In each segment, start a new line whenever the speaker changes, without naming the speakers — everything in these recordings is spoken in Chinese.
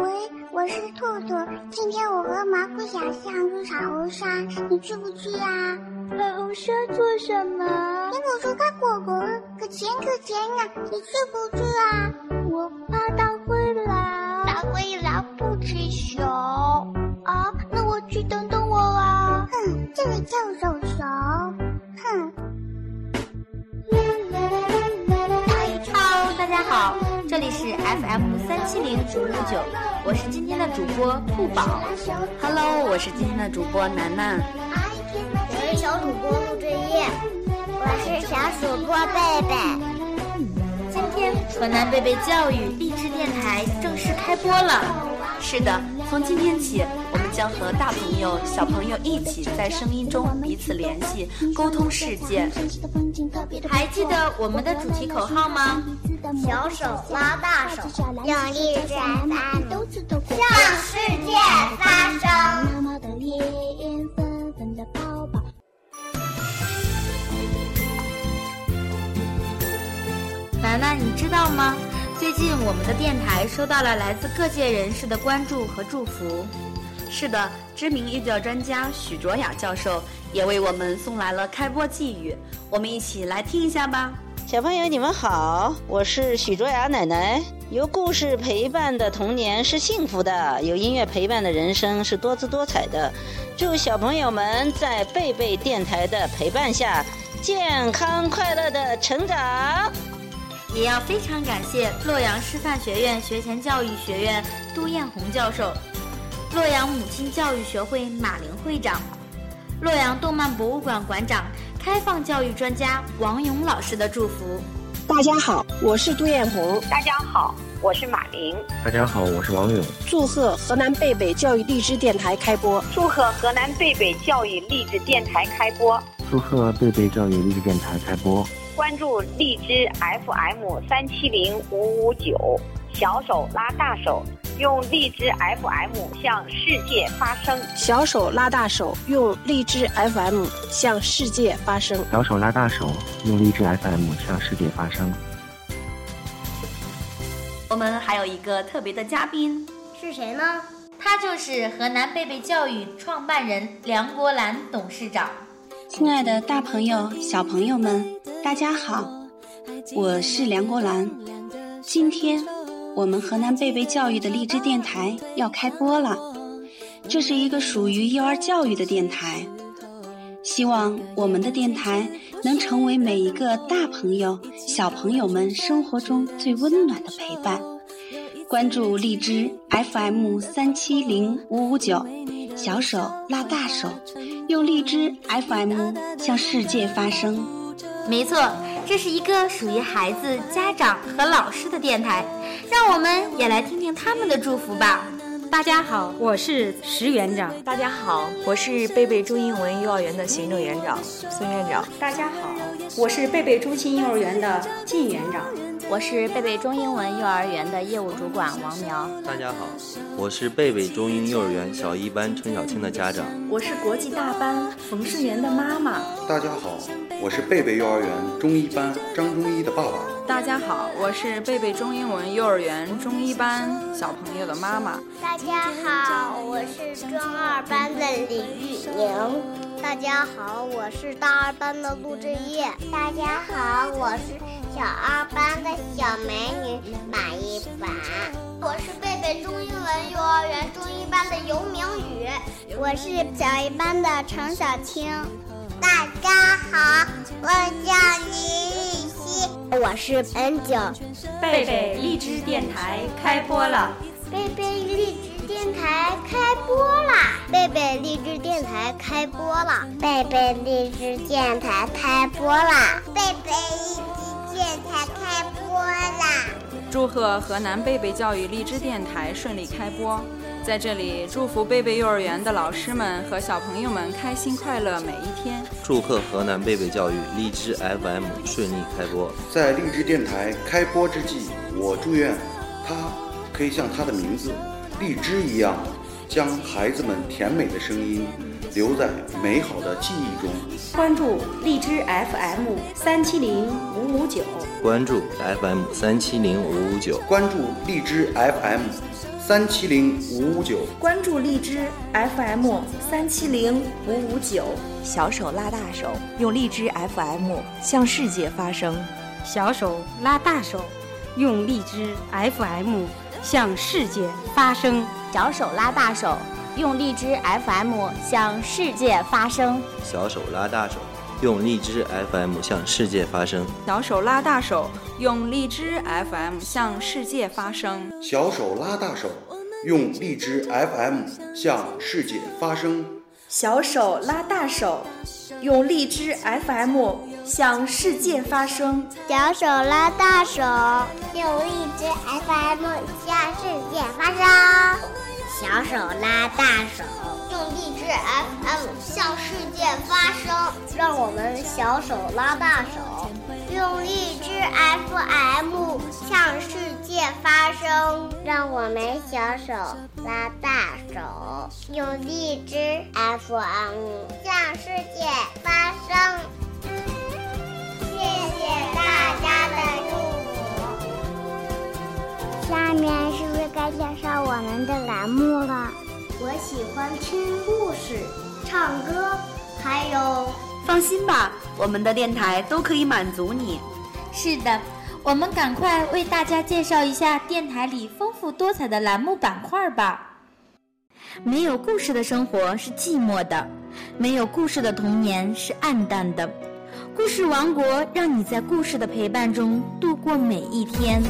喂，我是兔兔。今天我和毛姑小象去彩虹山，你去不去呀？
彩虹山做什么？
苹果树看果果，可甜可甜呀！你去不去啊？
我怕大灰狼。
大灰狼不吃熊
啊？那我去等等我啊！
哼，这个叫手
这里是 FM 三七零九五九，我是今天的主播兔宝。
Hello，我是今天的主播楠楠。
我是小主播陆振业，
我是小主播贝贝。
今天河南贝贝教育励志电台正式开播了。
是的，从今天起，我们将和大朋友、小朋友一起在声音中彼此联系，沟通世界。
还记得我们的主题口号吗？
小手拉大手，
用励志 FM
向世界发声。
楠楠，你知道吗？最近我们的电台收到了来自各界人士的关注和祝福。
是的，知名幼教专家许卓雅教授也为我们送来了开播寄语，我们一起来听一下吧。
小朋友，你们好，我是许卓雅奶奶。有故事陪伴的童年是幸福的，有音乐陪伴的人生是多姿多彩的。祝小朋友们在贝贝电台的陪伴下，健康快乐的成长。
也要非常感谢洛阳师范学院学前教育学院杜艳红教授，洛阳母亲教育学会马玲会长，洛阳动漫博物馆馆长、开放教育专家王勇老师的祝福。
大家好，我是杜艳红。
大家好，我是马玲。
大家好，我是王勇。
祝贺河南贝贝教育励志电台开播！
祝贺河南贝贝教育励志电台开播！
祝贺贝贝教育励志电台开播！
关注荔枝 FM 三七零五五九，小手拉大手，用荔枝 FM 向世界发声。
小手拉大手，用荔枝 FM 向世界发声。
小手拉大手，用荔枝 FM 向世界发声。
我们还有一个特别的嘉宾，
是谁呢？
他就是河南贝贝教育创办人梁国兰董事长。
亲爱的，大朋友、小朋友们，大家好，我是梁国兰。今天，我们河南贝贝教育的励志电台要开播了。这是一个属于幼儿教育的电台，希望我们的电台能成为每一个大朋友、小朋友们生活中最温暖的陪伴。关注荔枝 FM 三七零五五九，小手拉大手。用荔枝 FM 向世界发声。
没错，这是一个属于孩子、家长和老师的电台，让我们也来听听他们的祝福吧。
大家好，我是石园长。
大家好，我是贝贝中英文幼儿园的行政园长孙院长。
大家好，我是贝贝中心幼儿园的靳园长。
我是贝贝中英文幼儿园的业务主管王苗。
大家好，我是贝贝中英幼儿园小一班陈小青的家长。
我是国际大班冯世元的妈妈。
大家好，我是贝贝幼儿园中一班张中一的爸爸。
大家好，我是贝贝中英文幼儿园中一班小朋友的妈妈。
大家好，我是中二班的李玉宁。
大家好，我是大二班的陆振业。
大家好，我是小二班的小美女马一凡。
我是贝贝中英文幼儿园中一班的尤明宇。
我是小一班的程小青。
大家好，我叫倪雨熙。
我是 N 九。
贝贝荔枝电台开播了。
贝贝荔枝电台开播啦！贝贝荔枝电台开播了！
贝贝荔枝电台开播啦！
贝贝荔枝电台开播啦！
祝贺河南贝贝教育荔枝电台顺利开播，在这里祝福贝贝幼儿园的老师们和小朋友们开心快乐每一天。
祝贺河南贝贝教育荔枝 FM 顺利开播。
在荔枝电台开播之际，我祝愿它。可以像它的名字“荔枝”一样，将孩子们甜美的声音留在美好的记忆中。
关注荔枝 FM 三七零五五九。
关注 FM 三七零五五九。
关注荔枝 FM 三七零五五九，
关注荔枝 FM 三七零五五九，
小手拉大手，用荔枝 FM 向世界发声。
小手拉大手，用荔枝 FM 向世界发声。
小手拉大手，用荔枝 FM 向世界发声。
小手拉大手。用荔枝 FM 向世界发声，
小手拉大手，用荔枝 FM 向世界发声，
小手拉大手，用荔枝 FM 向世界发声，
小手拉大手，用荔枝 FM 向世界发声，
小手拉大手，
用荔枝 FM 向世界发声，
小手拉大手。
用荔枝 FM 向世界发声，
让我们小手拉大手；
用荔枝 FM 向世界发声，
让我们小手拉大手；
用荔枝 FM 向世界发声。谢谢
该介绍我们的栏目了？
我喜欢听故事、唱歌，还有……
放心吧，我们的电台都可以满足你。
是的，我们赶快为大家介绍一下电台里丰富多彩的栏目板块吧。没有故事的生活是寂寞的，没有故事的童年是暗淡的。故事王国让你在故事的陪伴中度过每一天。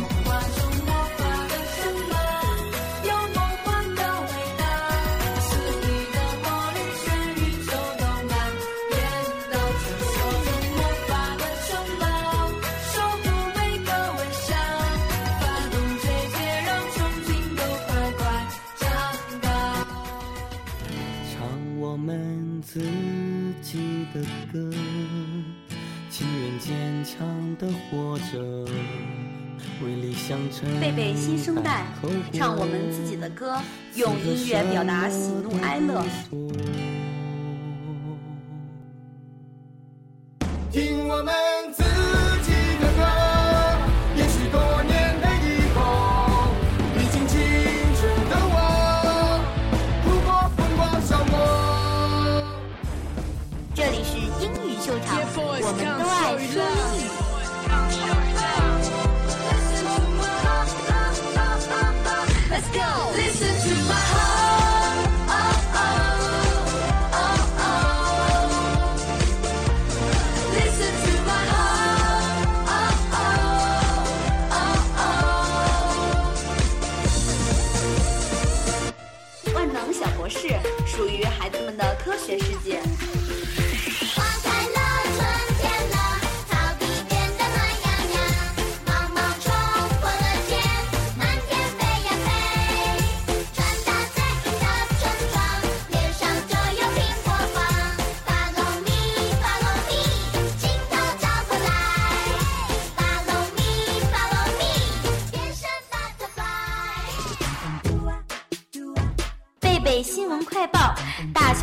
的歌，情愿坚强的活着，为理想撑。
贝贝新生代，唱我们自己的歌，用音乐表达喜怒哀乐。
听我们我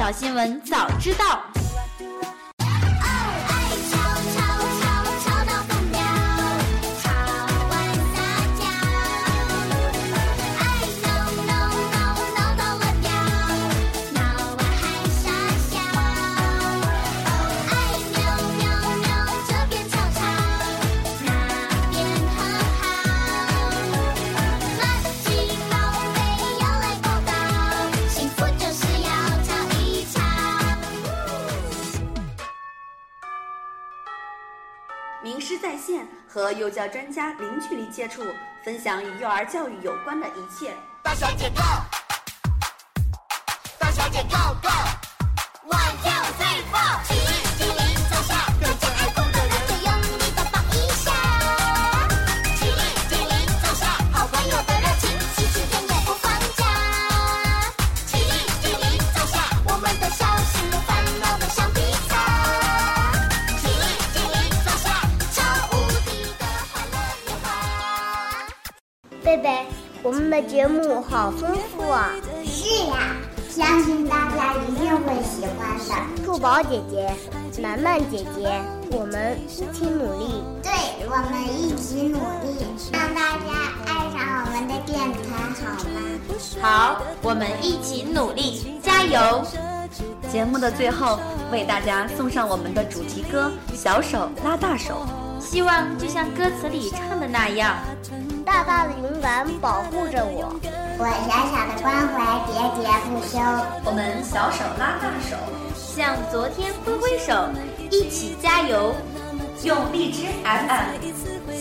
早
新闻早知道。
和幼教专家零距离接触，分享与幼儿教育有关的一切。
大小姐 go，大小姐 go go 们的
节目好丰富啊！
是呀，相信大家一定会喜欢的。
兔宝姐姐、楠楠姐姐，我们一起努力。
对，我们一起努力，让大家爱上我们的电台，好吗？
好，我们一起努力，加油！
节目的最后，为大家送上我们的主题歌《小手拉大手》，
希望就像歌词里唱的那样，
大大的勇敢保护着我，
我小小的关怀喋喋不休。
我们小手拉大手，
向昨天挥挥手，一起加油！
用荔枝 FM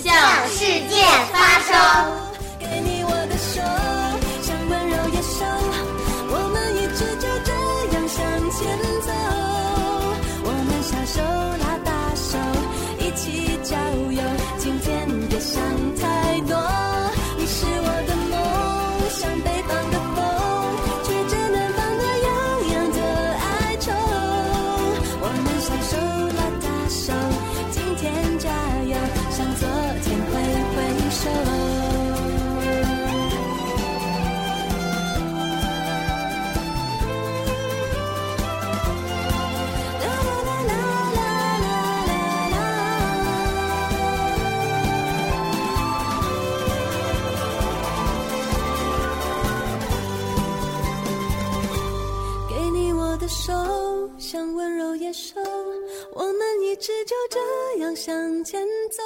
向世界发声。
给你我的手，手，像温柔野兽，我们一直就这样向前走。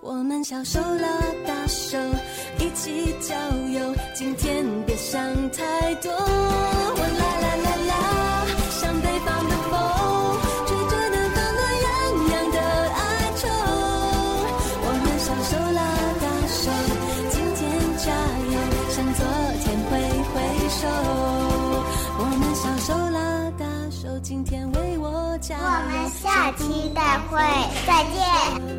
我们小手拉大手，一起郊游。今天别想太多。我啦啦，
再会，再见。